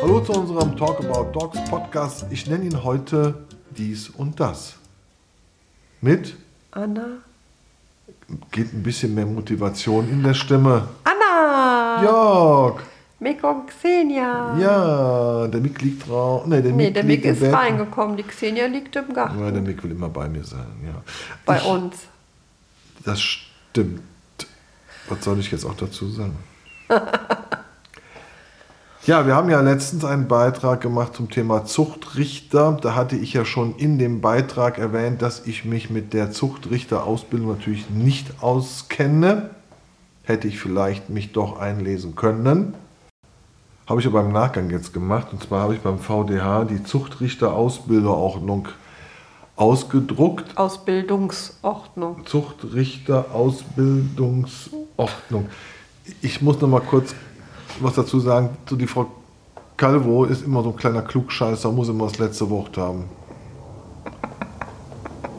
Hallo zu unserem Talk About Dogs Podcast. Ich nenne ihn heute dies und das. Mit Anna? geht ein bisschen mehr Motivation in der Stimme. Anna! Jörg! Mick und Xenia. Ja, der Mick liegt drauf. Nee, der Nee, Mick der liegt Mick ist reingekommen. Die Xenia liegt im Garten. Ja, der Mick will immer bei mir sein, ja. Bei ich, uns. Das stimmt. Was soll ich jetzt auch dazu sagen? ja, wir haben ja letztens einen Beitrag gemacht zum Thema Zuchtrichter. Da hatte ich ja schon in dem Beitrag erwähnt, dass ich mich mit der Zuchtrichterausbildung natürlich nicht auskenne. Hätte ich vielleicht mich doch einlesen können. Habe ich aber im Nachgang jetzt gemacht. Und zwar habe ich beim VDH die Zuchtrichterausbilderordnung ausgedruckt. Ausbildungsordnung. Zuchtrichterausbildungsordnung. Ich muss noch mal kurz was dazu sagen. So die Frau Calvo ist immer so ein kleiner Klugscheißer, muss immer das letzte Wort haben.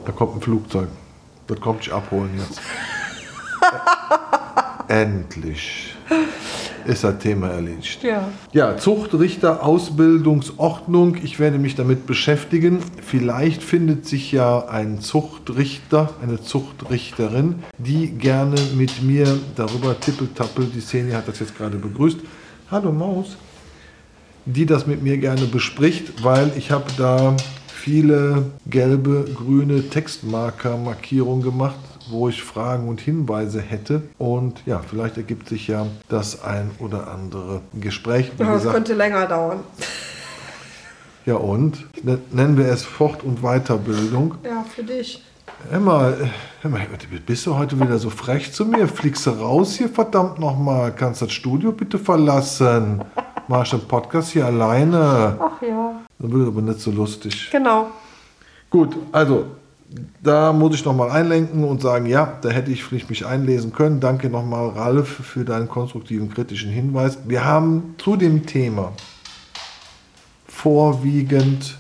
Da kommt ein Flugzeug. Das kommt dich abholen jetzt. Endlich ist das Thema erledigt. Ja. Ja, Zuchtrichter, Ausbildungsordnung. Ich werde mich damit beschäftigen. Vielleicht findet sich ja ein Zuchtrichter, eine Zuchtrichterin, die gerne mit mir darüber tippeltappel. Die Szene hat das jetzt gerade begrüßt. Hallo Maus. Die das mit mir gerne bespricht, weil ich habe da viele gelbe, grüne Textmarker-Markierungen gemacht, wo ich Fragen und Hinweise hätte. Und ja, vielleicht ergibt sich ja das ein oder andere Gespräch. Wie Das gesagt, könnte länger dauern. ja und? Ne- Nennen wir es Fort- und Weiterbildung. Ja, für dich. Emma, äh, Emma, bist du heute wieder so frech zu mir? Fliegst du raus hier, verdammt nochmal? Kannst das Studio bitte verlassen? Mach ich den Podcast hier alleine? Ach ja. Dann wird es aber nicht so lustig. Genau. Gut, also da muss ich nochmal einlenken und sagen, ja, da hätte ich vielleicht mich einlesen können. Danke nochmal, Ralf, für deinen konstruktiven, kritischen Hinweis. Wir haben zu dem Thema vorwiegend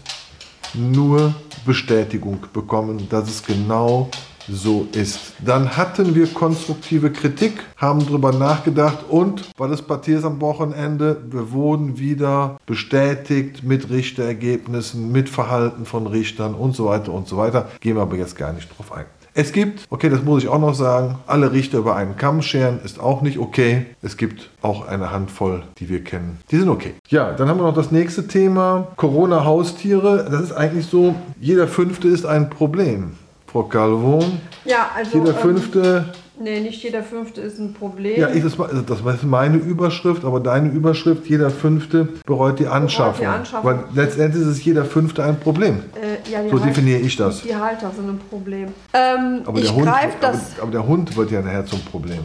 nur Bestätigung bekommen, dass es genau so ist. Dann hatten wir konstruktive Kritik, haben darüber nachgedacht und, weil es Partiers am Wochenende, wir wurden wieder bestätigt mit Richterergebnissen, mit Verhalten von Richtern und so weiter und so weiter. Gehen wir aber jetzt gar nicht drauf ein. Es gibt, okay, das muss ich auch noch sagen, alle Richter über einen Kamm scheren ist auch nicht okay. Es gibt auch eine Handvoll, die wir kennen. Die sind okay. Ja, dann haben wir noch das nächste Thema. Corona-Haustiere. Das ist eigentlich so, jeder fünfte ist ein Problem. Frau Calvo, Ja, also. jeder ähm, fünfte nee, nicht jeder Fünfte ist ein Problem. Ja, ich, das, also das ist meine Überschrift, aber deine Überschrift, jeder Fünfte bereut die Anschaffung. Anschaffung. Weil letztendlich ist es jeder Fünfte ein Problem. Äh, ja, die So Halter- definiere ich das. Die Halter sind ein Problem. Ähm, Aber ich der, Hund, das. aber, aber der Hund wird ja nachher zum Problem.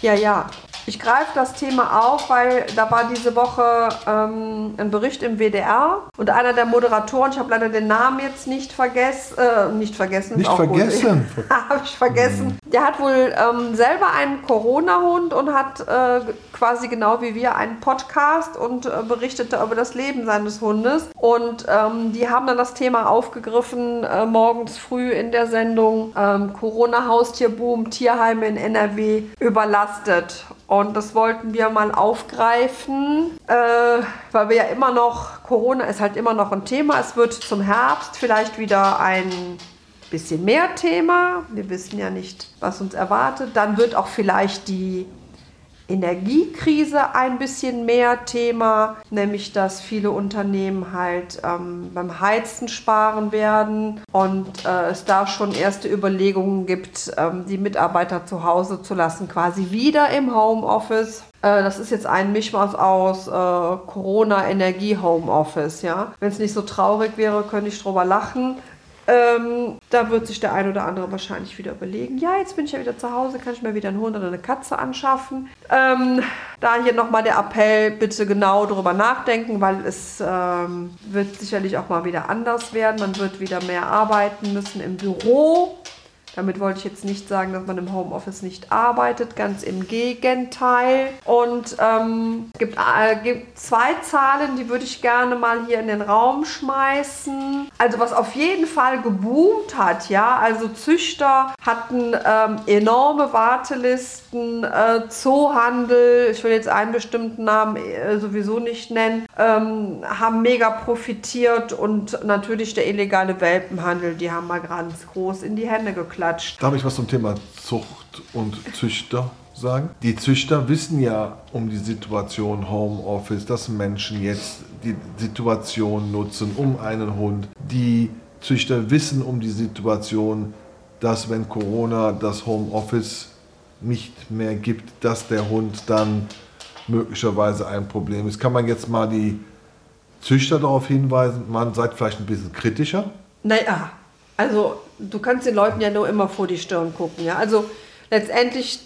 Ja, ja. Ich greife das Thema auf, weil da war diese Woche ähm, ein Bericht im WDR und einer der Moderatoren, ich habe leider den Namen jetzt nicht vergessen, äh, nicht vergessen, Nicht vergessen? habe ich vergessen. Der hat wohl ähm, selber einen Corona-Hund und hat äh, quasi genau wie wir einen Podcast und äh, berichtete über das Leben seines Hundes. Und ähm, die haben dann das Thema aufgegriffen, äh, morgens früh in der Sendung ähm, Corona-Haustierboom, Tierheime in NRW überlastet. Und das wollten wir mal aufgreifen, äh, weil wir ja immer noch, Corona ist halt immer noch ein Thema. Es wird zum Herbst vielleicht wieder ein bisschen mehr Thema. Wir wissen ja nicht, was uns erwartet. Dann wird auch vielleicht die Energiekrise ein bisschen mehr Thema, nämlich dass viele Unternehmen halt ähm, beim Heizen sparen werden und äh, es da schon erste Überlegungen gibt, ähm, die Mitarbeiter zu Hause zu lassen, quasi wieder im Homeoffice. Äh, Das ist jetzt ein Mischmasch aus äh, Corona, Energie, Homeoffice. Ja? Wenn es nicht so traurig wäre, könnte ich drüber lachen. Ähm, da wird sich der ein oder andere wahrscheinlich wieder überlegen, ja, jetzt bin ich ja wieder zu Hause, kann ich mir wieder einen Hund oder eine Katze anschaffen. Ähm, da hier nochmal der Appell, bitte genau darüber nachdenken, weil es ähm, wird sicherlich auch mal wieder anders werden. Man wird wieder mehr arbeiten müssen im Büro. Damit wollte ich jetzt nicht sagen, dass man im Homeoffice nicht arbeitet, ganz im Gegenteil. Und ähm, es gibt, äh, gibt zwei Zahlen, die würde ich gerne mal hier in den Raum schmeißen. Also was auf jeden Fall geboomt hat, ja, also Züchter hatten ähm, enorme Wartelisten, äh, Zoohandel, ich will jetzt einen bestimmten Namen äh, sowieso nicht nennen, ähm, haben mega profitiert und natürlich der illegale Welpenhandel, die haben mal ganz groß in die Hände geklatscht. Darf ich was zum Thema Zucht und Züchter sagen? Die Züchter wissen ja um die Situation Homeoffice, dass Menschen jetzt die Situation nutzen um einen Hund. Die Züchter wissen um die Situation, dass wenn Corona das Homeoffice nicht mehr gibt, dass der Hund dann möglicherweise ein Problem ist. Kann man jetzt mal die Züchter darauf hinweisen, man seid vielleicht ein bisschen kritischer? Naja, also du kannst den Leuten ja nur immer vor die Stirn gucken. Ja? Also letztendlich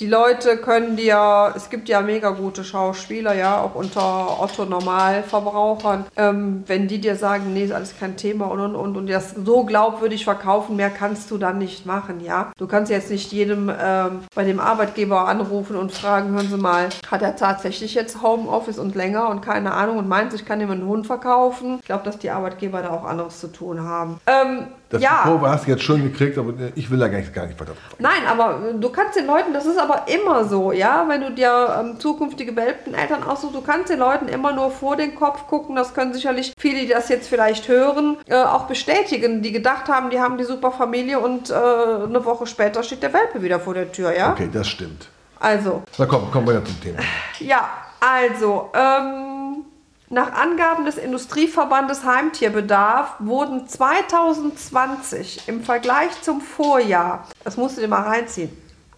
die Leute können dir, es gibt ja mega gute Schauspieler, ja, auch unter Otto Normalverbrauchern, ähm, wenn die dir sagen, nee, ist alles kein Thema und und und und das so glaubwürdig verkaufen, mehr kannst du dann nicht machen, ja. Du kannst jetzt nicht jedem ähm, bei dem Arbeitgeber anrufen und fragen, hören Sie mal, hat er tatsächlich jetzt Homeoffice und länger und keine Ahnung und meint, ich kann ihm einen Hund verkaufen. Ich glaube, dass die Arbeitgeber da auch anderes zu tun haben. Ähm, Das ja. Kurve hast du jetzt schon gekriegt, aber ich will da gar nicht, gar nicht weiter. Nein, aber du kannst den Leuten, das ist aber immer so, ja, wenn du dir ähm, zukünftige Welpeneltern aussuchst, du kannst den Leuten immer nur vor den Kopf gucken. Das können sicherlich viele, die das jetzt vielleicht hören, äh, auch bestätigen, die gedacht haben, die haben die super Familie und äh, eine Woche später steht der Welpe wieder vor der Tür, ja. Okay, das stimmt. Also, Na komm, kommen wir ja zum Thema. ja, also, ähm, nach Angaben des Industrieverbandes Heimtierbedarf wurden 2020 im Vergleich zum Vorjahr, das musst du dir mal reinziehen,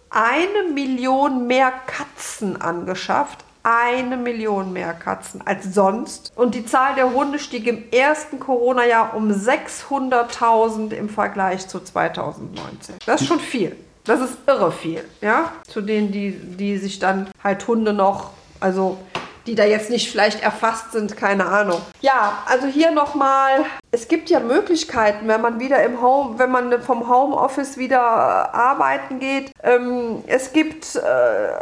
eine Million mehr Katzen angeschafft. Eine Million mehr Katzen als sonst. Und die Zahl der Hunde stieg im ersten Corona-Jahr um 600.000 im Vergleich zu 2019. Das ist schon viel. Das ist irre viel, ja. Zu denen, die, die sich dann halt Hunde noch, also die da jetzt nicht vielleicht erfasst sind, keine Ahnung. Ja, also hier nochmal, es gibt ja Möglichkeiten, wenn man wieder im Home, wenn man vom Homeoffice wieder äh, arbeiten geht. Ähm, es gibt äh,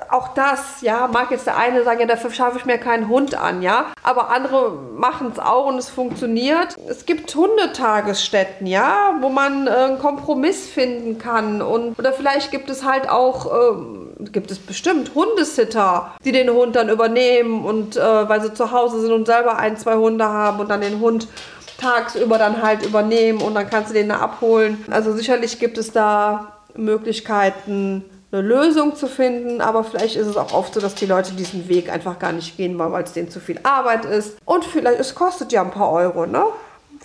auch das, ja, mag jetzt der eine sagen, ja, dafür schaffe ich mir keinen Hund an, ja, aber andere machen es auch und es funktioniert. Es gibt Hundetagesstätten, ja, wo man äh, einen Kompromiss finden kann und oder vielleicht gibt es halt auch ähm, gibt es bestimmt Hundesitter, die den Hund dann übernehmen und äh, weil sie zu Hause sind und selber ein, zwei Hunde haben und dann den Hund tagsüber dann halt übernehmen und dann kannst du den da abholen. Also sicherlich gibt es da Möglichkeiten, eine Lösung zu finden, aber vielleicht ist es auch oft so, dass die Leute diesen Weg einfach gar nicht gehen, weil es denen zu viel Arbeit ist. Und vielleicht, es kostet ja ein paar Euro, ne?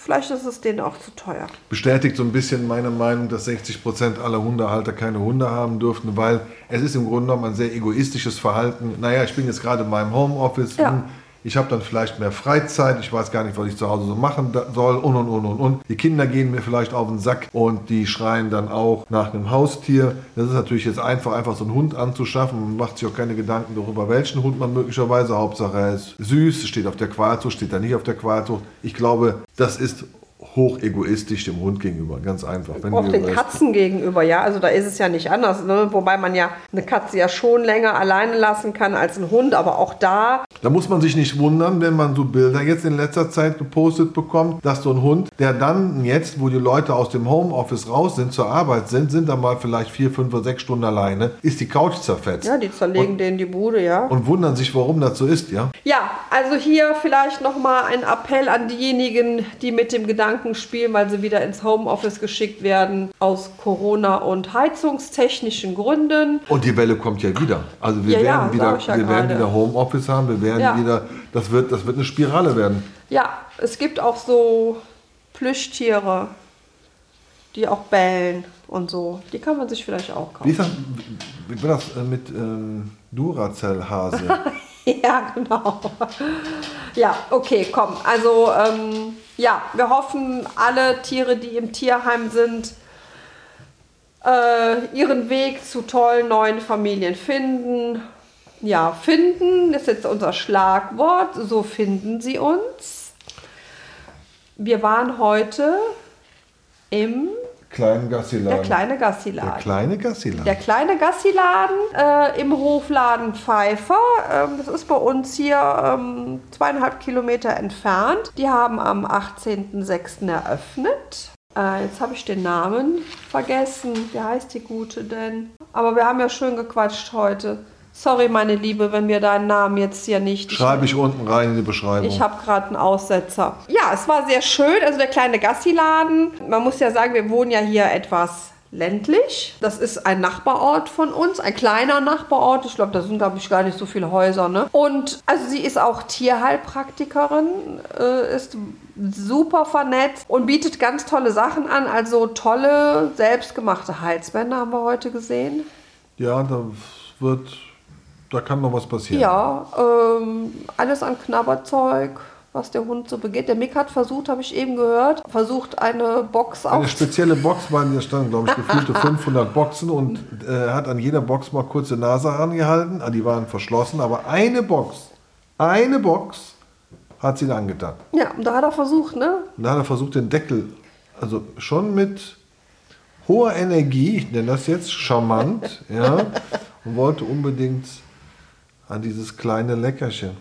Vielleicht ist es denen auch zu teuer. Bestätigt so ein bisschen meine Meinung, dass 60 Prozent aller Hundehalter keine Hunde haben dürften, weil es ist im Grunde genommen ein sehr egoistisches Verhalten. Naja, ich bin jetzt gerade in meinem Homeoffice. Ja. Ich habe dann vielleicht mehr Freizeit, ich weiß gar nicht, was ich zu Hause so machen soll und und und und und. Die Kinder gehen mir vielleicht auf den Sack und die schreien dann auch nach einem Haustier. Das ist natürlich jetzt einfach, einfach so einen Hund anzuschaffen. Man macht sich auch keine Gedanken darüber, welchen Hund man möglicherweise. Hauptsache er ist süß, steht auf der Qualzucht, steht da nicht auf der Qualzucht. Ich glaube, das ist hoch egoistisch dem Hund gegenüber, ganz einfach. Wenn Auch den Katzen gegenüber, ja. Also da ist es ja nicht anders. Ne? Wobei man ja eine Katze ja schon länger alleine lassen kann als ein Hund. Aber auch da, Da muss man sich nicht wundern, wenn man so Bilder jetzt in letzter Zeit gepostet bekommt, dass so ein Hund, der dann jetzt, wo die Leute aus dem Homeoffice raus sind, zur Arbeit sind, sind dann mal vielleicht vier, fünf oder sechs Stunden alleine, ist die Couch zerfetzt. ja, die zerlegen denen die Bude, ja. Und wundern sich, warum das so ist, ja? Ja, also hier vielleicht nochmal ein Appell an diejenigen, die mit dem Gedanken spielen, weil sie wieder ins Homeoffice geschickt werden, aus Corona- und heizungstechnischen Gründen. Und die Welle kommt ja wieder. Also wir Ja, ja, werden wieder, sag ich ja wir werden wieder Homeoffice haben, wir werden Ja. wieder, das wird, das wird eine Spirale werden. Ja, es gibt auch so Plüschtiere, die auch bellen und so. Die kann man sich vielleicht auch Wie kaufen. ist das, wie war das äh, mit ähm, Duracell-Hase? Ja, genau. Ja, okay, komm. Also, ähm, ja, wir hoffen, alle Tiere, die im Tierheim sind, äh, ihren Weg zu tollen neuen Familien finden. Ja, finden ist jetzt unser Schlagwort. So finden sie uns. Wir waren heute im kleinen Gassiladen. Der kleine Der Gassiladen. kleine Gassiladen. Der kleine Gassiladen äh, im Hofladen Pfeiffer, ähm, das ist bei uns hier ähm, zweieinhalb Kilometer entfernt. Die haben am 18.06. eröffnet. Äh, jetzt habe ich den Namen vergessen. Wie heißt die Gute denn? Aber wir haben ja schön gequatscht heute. Sorry, meine Liebe, wenn wir deinen Namen jetzt hier nicht. Schreibe ich unten rein in die Beschreibung. Ich habe gerade einen Aussetzer. Ja, es war sehr schön. Also der kleine Gassiladen. Man muss ja sagen, wir wohnen ja hier etwas ländlich. Das ist ein Nachbarort von uns, ein kleiner Nachbarort. Ich glaube, da sind, glaube ich, gar nicht so viele Häuser. Ne? Und also sie ist auch Tierheilpraktikerin, äh, ist super vernetzt und bietet ganz tolle Sachen an. Also tolle, selbstgemachte Halsbänder haben wir heute gesehen. ja, da wird, da kann noch was passieren. Ja, ähm, alles an Knabberzeug, was der Hund so begeht. Der Mick hat versucht, habe ich eben gehört, versucht eine Box Eine auf. spezielle Box waren hier standen, glaube ich, gefühlte 500 Boxen und äh, hat an jeder Box mal kurze Nase rangehalten. Ah, Die waren verschlossen, aber eine Box, eine Box hat sie da angetan. Ja, und da hat er versucht, ne? Und da hat er versucht, den Deckel, also schon mit hoher Energie, ich nenne das jetzt charmant, ja, und wollte unbedingt an dieses kleine Leckerchen.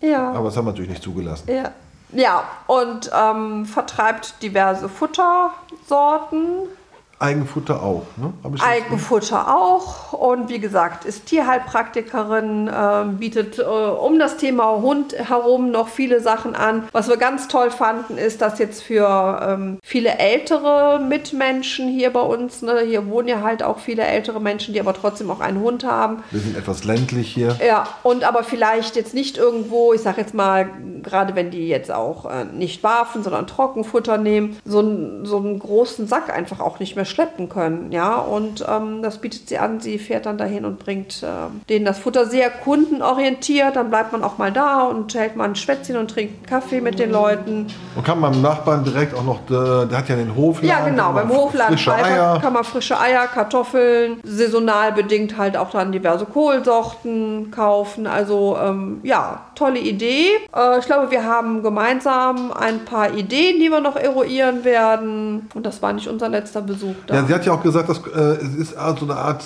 Ja. Aber das haben wir natürlich nicht zugelassen. ja. Ja, und ähm, vertreibt diverse Futtersorten, Eigenfutter auch, ne? Eigenfutter auch. Und wie gesagt, ist Tierheilpraktikerin, ähm, bietet äh, um das Thema Hund herum noch viele Sachen an. Was wir ganz toll fanden, ist, dass jetzt für ähm, viele ältere Mitmenschen hier bei uns, ne, hier wohnen ja halt auch viele ältere Menschen, die aber trotzdem auch einen Hund haben, Wir sind etwas ländlich hier. ja, und aber vielleicht jetzt nicht irgendwo, ich sag jetzt mal, gerade wenn die jetzt auch äh, nicht Waffen, sondern Trockenfutter nehmen, so, so einen großen Sack einfach auch nicht mehr schleppen können. Ja, und ähm, das bietet sie an. Sie fährt dann dahin und bringt ähm, denen das Futter sehr kundenorientiert. Dann bleibt man auch mal da und hält mal ein Schwätzchen und trinkt Kaffee mit den Leuten. Und kann beim Nachbarn direkt auch noch, der, der hat ja den Hofladen. Ja, genau. Beim Hofladen Eier. kann man frische Eier, Kartoffeln, saisonal bedingt halt auch dann diverse Kohlsorten kaufen. Also ähm, ja, tolle Idee. Äh, ich glaube, wir haben gemeinsam ein paar Ideen, die wir noch eruieren werden. Und das war nicht unser letzter Besuch da. Ja, sie hat ja auch gesagt, dass, äh, es ist also eine Art,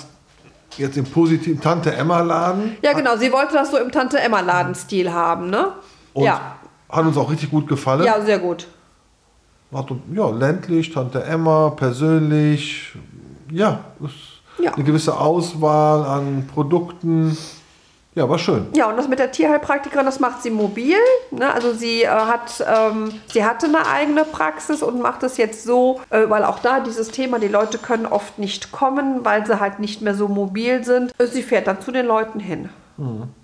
jetzt im positiven Tante-Emma-Laden. Ja, genau. Sie wollte das so im Tante-Emma-Laden-Stil haben, ne? Und ja. hat uns auch richtig gut gefallen. Ja, sehr gut. Ja, ländlich, Tante Emma, persönlich. Ja, Ja. eine gewisse Auswahl an Produkten. Ja, war schön. Ja, und das mit der Tierheilpraktikerin, das macht sie mobil. Ne? Also sie äh, hat, ähm, sie hatte eine eigene Praxis und macht es jetzt so, äh, weil auch da dieses Thema, die Leute können oft nicht kommen, weil sie halt nicht mehr so mobil sind. Äh, Sie fährt dann zu den Leuten hin.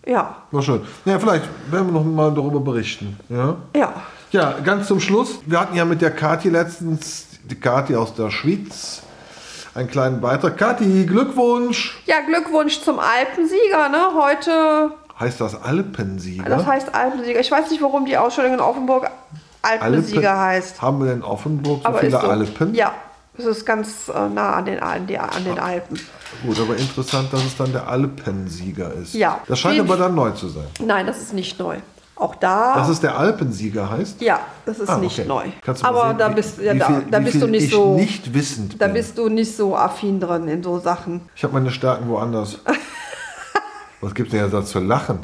Ja, War schön. Ja, vielleicht werden wir noch mal darüber berichten. Ja. ja. Ja, ganz zum Schluss. Wir hatten ja mit der Kathi letztens, die Kathi aus der Schweiz, einen kleinen Beitrag. Kathi, Glückwunsch! Ja, Glückwunsch zum Alpensieger. Ne? Heute, Heißt das Alpensieger? das heißt Alpensieger. Ich weiß nicht, warum die Ausstellung in Offenburg Alpensieger Alpen- heißt. Haben wir in Offenburg so Aber viele so. Alpen? Ja, es ist ganz äh, nah an den, an, die, den Alpen. Gut, aber interessant, dass es dann der Alpensieger ist. Ja. Das scheint Jeden- aber dann neu zu sein. Nein, das ist nicht neu. Auch da. Dass es der Alpensieger heißt? ja, das ist Ah, nicht okay. neu. Du Aber sehen, da bist, ja, da, viel- da wie bist du nicht ich so. nicht wissend da bin. bist du nicht so affin drin in so Sachen. Ich habe meine Stärken woanders. Was gibt es denn jetzt zu lachen?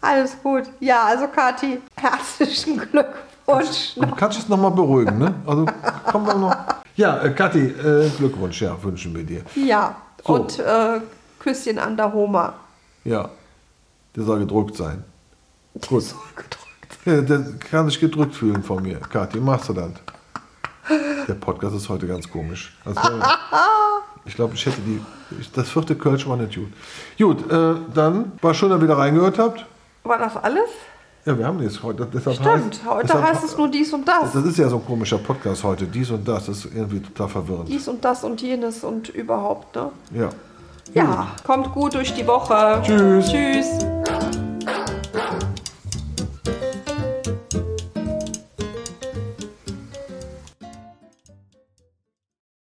Alles gut. Ja, also Kathi, herzlichen Glückwunsch. Du kannst es nochmal beruhigen, ne? Also kommen wir noch. Ja, äh, Kathi, äh, Glückwunsch, ja, wünschen wir dir. Ja, So. und äh, Küsschen an der Homa. Ja, der soll gedrückt sein. Gut. Ja, der kann sich gedrückt fühlen von mir. Kathi, machst du das? Der Podcast ist heute ganz komisch. Also, ich glaube, ich hätte die. Ich, das vierte Kölsch war nicht gut. Gut, äh, dann war schön, dass ihr wieder reingehört habt. War das alles? Ja, wir haben jetzt heute. Deshalb Stimmt. heißt, Heute deshalb, heißt es nur dies und das. Das ist ja so ein komischer Podcast heute. Dies und das. Das ist irgendwie total verwirrend. Dies und das und jenes und überhaupt, ne? Ja. Ja, kommt gut durch die Woche. Tschüss. Tschüss.